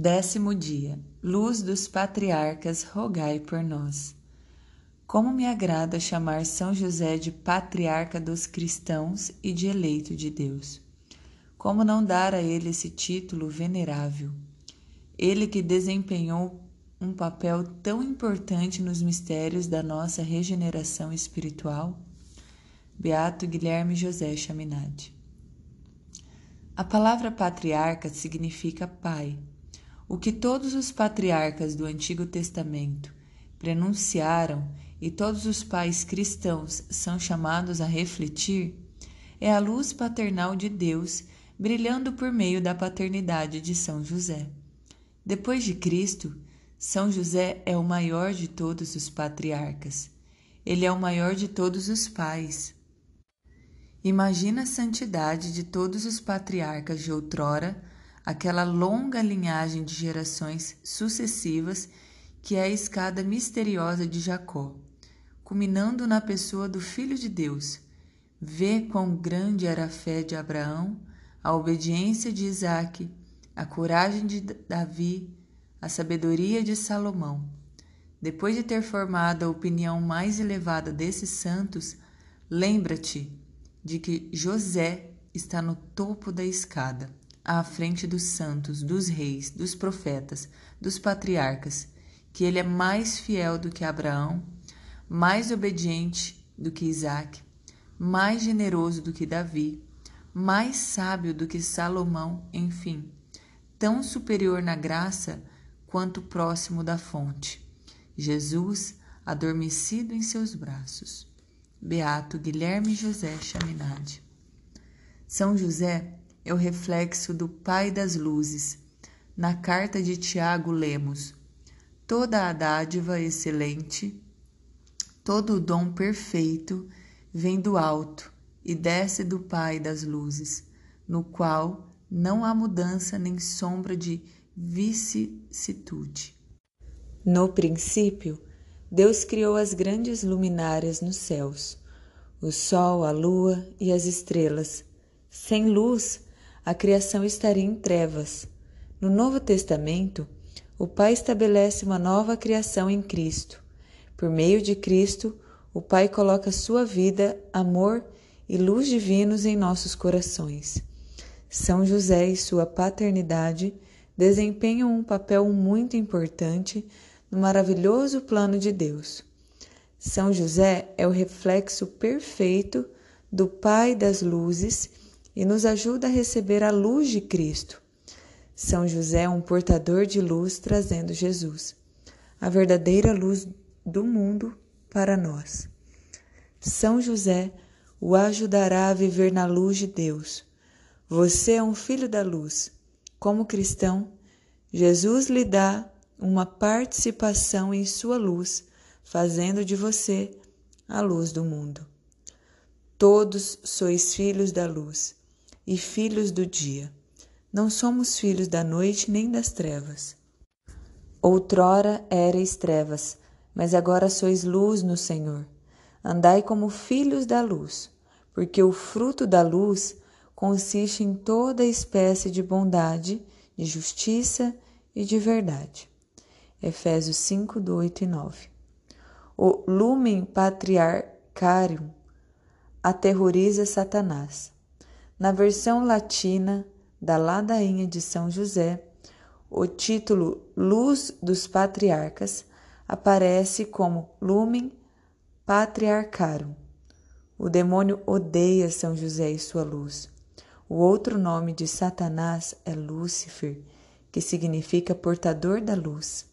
Décimo dia. Luz dos patriarcas, rogai por nós. Como me agrada chamar São José de patriarca dos cristãos e de eleito de Deus. Como não dar a ele esse título venerável? Ele que desempenhou um papel tão importante nos mistérios da nossa regeneração espiritual? Beato Guilherme José Chaminade. A palavra patriarca significa pai o que todos os patriarcas do Antigo Testamento prenunciaram e todos os pais cristãos são chamados a refletir é a luz paternal de Deus brilhando por meio da paternidade de São José. Depois de Cristo, São José é o maior de todos os patriarcas. Ele é o maior de todos os pais. Imagina a santidade de todos os patriarcas de outrora aquela longa linhagem de gerações sucessivas que é a escada misteriosa de Jacó, culminando na pessoa do Filho de Deus. Vê quão grande era a fé de Abraão, a obediência de Isaque, a coragem de Davi, a sabedoria de Salomão. Depois de ter formado a opinião mais elevada desses santos, lembra-te de que José está no topo da escada à frente dos santos, dos reis, dos profetas, dos patriarcas, que ele é mais fiel do que Abraão, mais obediente do que Isaac, mais generoso do que Davi, mais sábio do que Salomão, enfim, tão superior na graça quanto próximo da fonte. Jesus adormecido em seus braços. Beato Guilherme José Chaminade. São José é o reflexo do Pai das Luzes. Na carta de Tiago lemos: Toda a dádiva excelente, todo o dom perfeito vem do alto e desce do Pai das Luzes, no qual não há mudança nem sombra de vicissitude. No princípio, Deus criou as grandes luminárias nos céus, o sol, a lua e as estrelas. Sem luz, a criação estaria em trevas. No Novo Testamento, o Pai estabelece uma nova criação em Cristo. Por meio de Cristo, o Pai coloca sua vida, amor e luz divinos em nossos corações. São José e sua paternidade desempenham um papel muito importante no maravilhoso plano de Deus. São José é o reflexo perfeito do Pai das luzes e nos ajuda a receber a luz de Cristo. São José é um portador de luz trazendo Jesus, a verdadeira luz do mundo para nós. São José o ajudará a viver na luz de Deus. Você é um filho da luz. Como cristão, Jesus lhe dá uma participação em sua luz, fazendo de você a luz do mundo. Todos sois filhos da luz e filhos do dia. Não somos filhos da noite nem das trevas. Outrora erais trevas, mas agora sois luz no Senhor. Andai como filhos da luz, porque o fruto da luz consiste em toda espécie de bondade, de justiça e de verdade. Efésios 5, 8 e 9. O lumen patriarcarium aterroriza Satanás. Na versão latina da ladainha de São José, o título Luz dos Patriarcas aparece como Lumen Patriarcarum. O demônio odeia São José e sua luz. O outro nome de Satanás é Lúcifer, que significa portador da luz.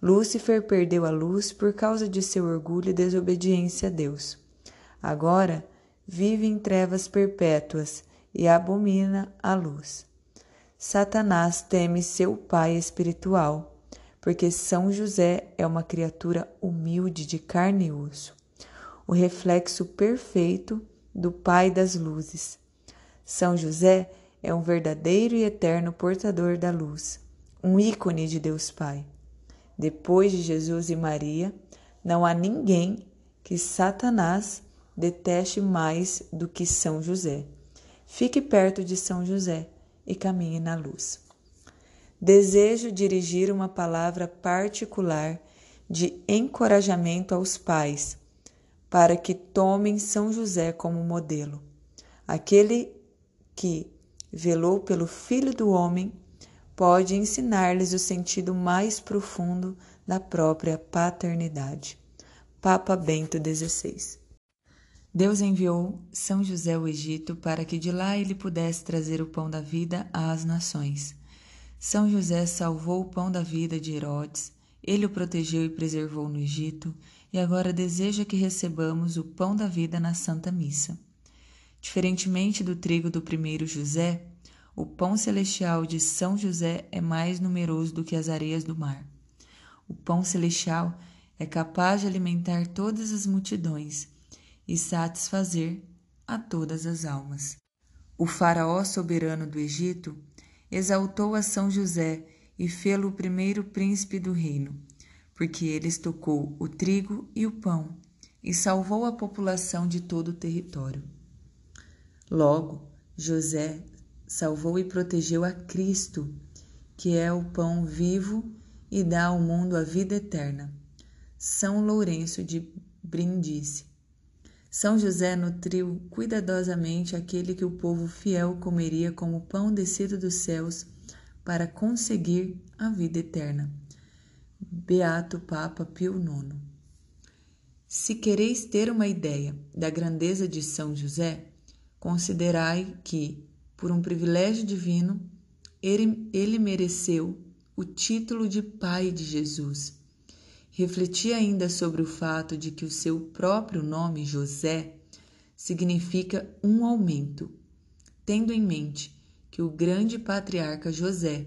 Lúcifer perdeu a luz por causa de seu orgulho e desobediência a Deus. Agora vive em trevas perpétuas e abomina a luz. Satanás teme seu pai espiritual, porque São José é uma criatura humilde de carne e osso, o reflexo perfeito do Pai das luzes. São José é um verdadeiro e eterno portador da luz, um ícone de Deus Pai. Depois de Jesus e Maria, não há ninguém que Satanás deteste mais do que São José. Fique perto de São José e caminhe na luz. Desejo dirigir uma palavra particular de encorajamento aos pais, para que tomem São José como modelo. Aquele que velou pelo Filho do Homem pode ensinar-lhes o sentido mais profundo da própria paternidade. Papa Bento XVI. Deus enviou São José ao Egito para que de lá ele pudesse trazer o pão da vida às nações. São José salvou o pão da vida de Herodes, ele o protegeu e preservou no Egito, e agora deseja que recebamos o pão da vida na Santa Missa. Diferentemente do trigo do primeiro José, o pão celestial de São José é mais numeroso do que as areias do mar. O pão celestial é capaz de alimentar todas as multidões e satisfazer a todas as almas. O faraó soberano do Egito exaltou a São José e fê-lo o primeiro príncipe do reino, porque ele estocou o trigo e o pão e salvou a população de todo o território. Logo, José salvou e protegeu a Cristo, que é o pão vivo e dá ao mundo a vida eterna. São Lourenço de Brindisi. São José nutriu cuidadosamente aquele que o povo fiel comeria como pão descido dos céus para conseguir a vida eterna. Beato Papa Pio IX. Se quereis ter uma ideia da grandeza de São José, considerai que, por um privilégio divino, ele, ele mereceu o título de Pai de Jesus. Refleti ainda sobre o fato de que o seu próprio nome, José, significa um aumento, tendo em mente que o grande patriarca José,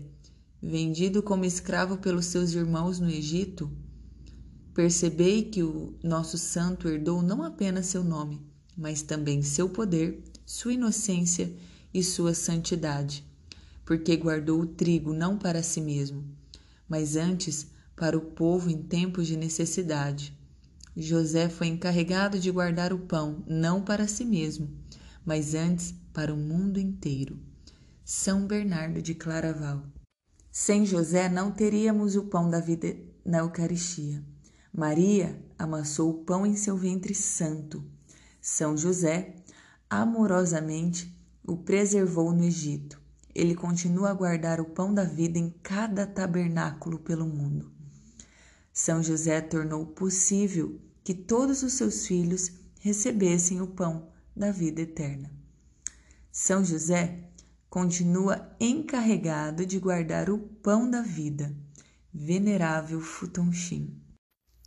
vendido como escravo pelos seus irmãos no Egito, percebei que o nosso santo herdou não apenas seu nome, mas também seu poder, sua inocência e sua santidade, porque guardou o trigo não para si mesmo, mas antes para o povo em tempos de necessidade. José foi encarregado de guardar o pão não para si mesmo, mas antes para o mundo inteiro. São Bernardo de Claraval. Sem José não teríamos o pão da vida na Eucaristia. Maria amassou o pão em seu ventre santo. São José amorosamente o preservou no Egito. Ele continua a guardar o pão da vida em cada tabernáculo pelo mundo. São José tornou possível que todos os seus filhos recebessem o pão da vida eterna. São José continua encarregado de guardar o pão da vida. Venerável Futonchim.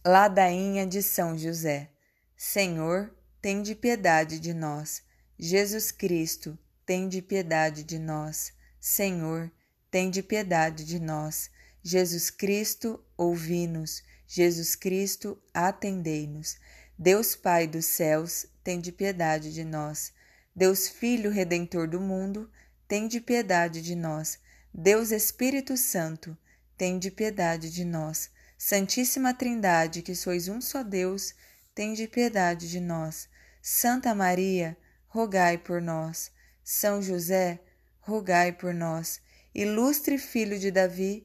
Ladainha de São José. Senhor, tem de piedade de nós. Jesus Cristo, tem de piedade de nós. Senhor, tem de piedade de nós. Jesus Cristo, ouvi-nos. Jesus Cristo, atendei-nos. Deus Pai dos céus, tem de piedade de nós. Deus Filho Redentor do mundo, tem de piedade de nós. Deus Espírito Santo, tem de piedade de nós. Santíssima Trindade, que sois um só Deus, tende piedade de nós. Santa Maria, rogai por nós. São José, rogai por nós. Ilustre Filho de Davi,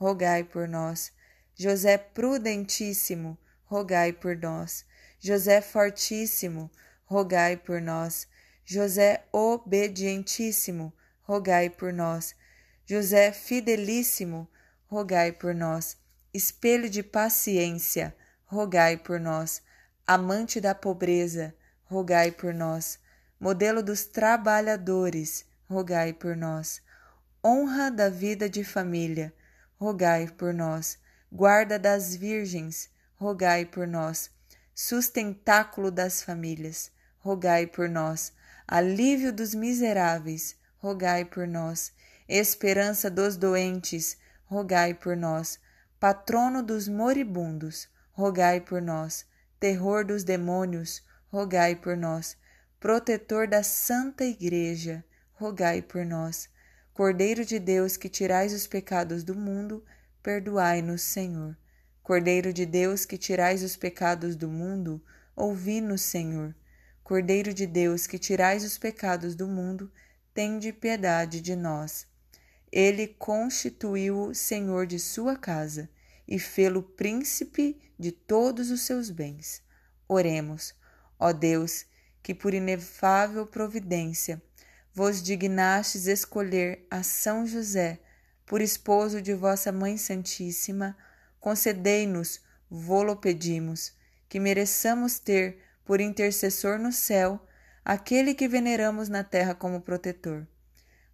rogai por nós. José Prudentíssimo, rogai por nós. José Fortíssimo, rogai por nós. José Obedientíssimo, rogai por nós. José Fidelíssimo, rogai por nós espelho de paciência, rogai por nós. Amante da pobreza, rogai por nós. Modelo dos trabalhadores, rogai por nós. Honra da vida de família, rogai por nós. Guarda das virgens, rogai por nós. Sustentáculo das famílias, rogai por nós. Alívio dos miseráveis, rogai por nós. Esperança dos doentes, rogai por nós patrono dos moribundos, rogai por nós. Terror dos demônios, rogai por nós. Protetor da Santa Igreja, rogai por nós. Cordeiro de Deus que tirais os pecados do mundo, perdoai-nos, Senhor. Cordeiro de Deus que tirais os pecados do mundo, ouvi-nos, Senhor. Cordeiro de Deus que tirais os pecados do mundo, tende piedade de nós ele constituiu-o senhor de sua casa e fê-lo príncipe de todos os seus bens. Oremos, ó Deus, que por inefável providência vos dignastes escolher a São José por esposo de vossa Mãe Santíssima, concedei-nos, vô-lo pedimos, que mereçamos ter por intercessor no céu aquele que veneramos na terra como protetor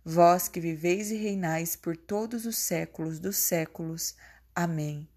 vós que viveis e reinais por todos os séculos dos séculos. Amém.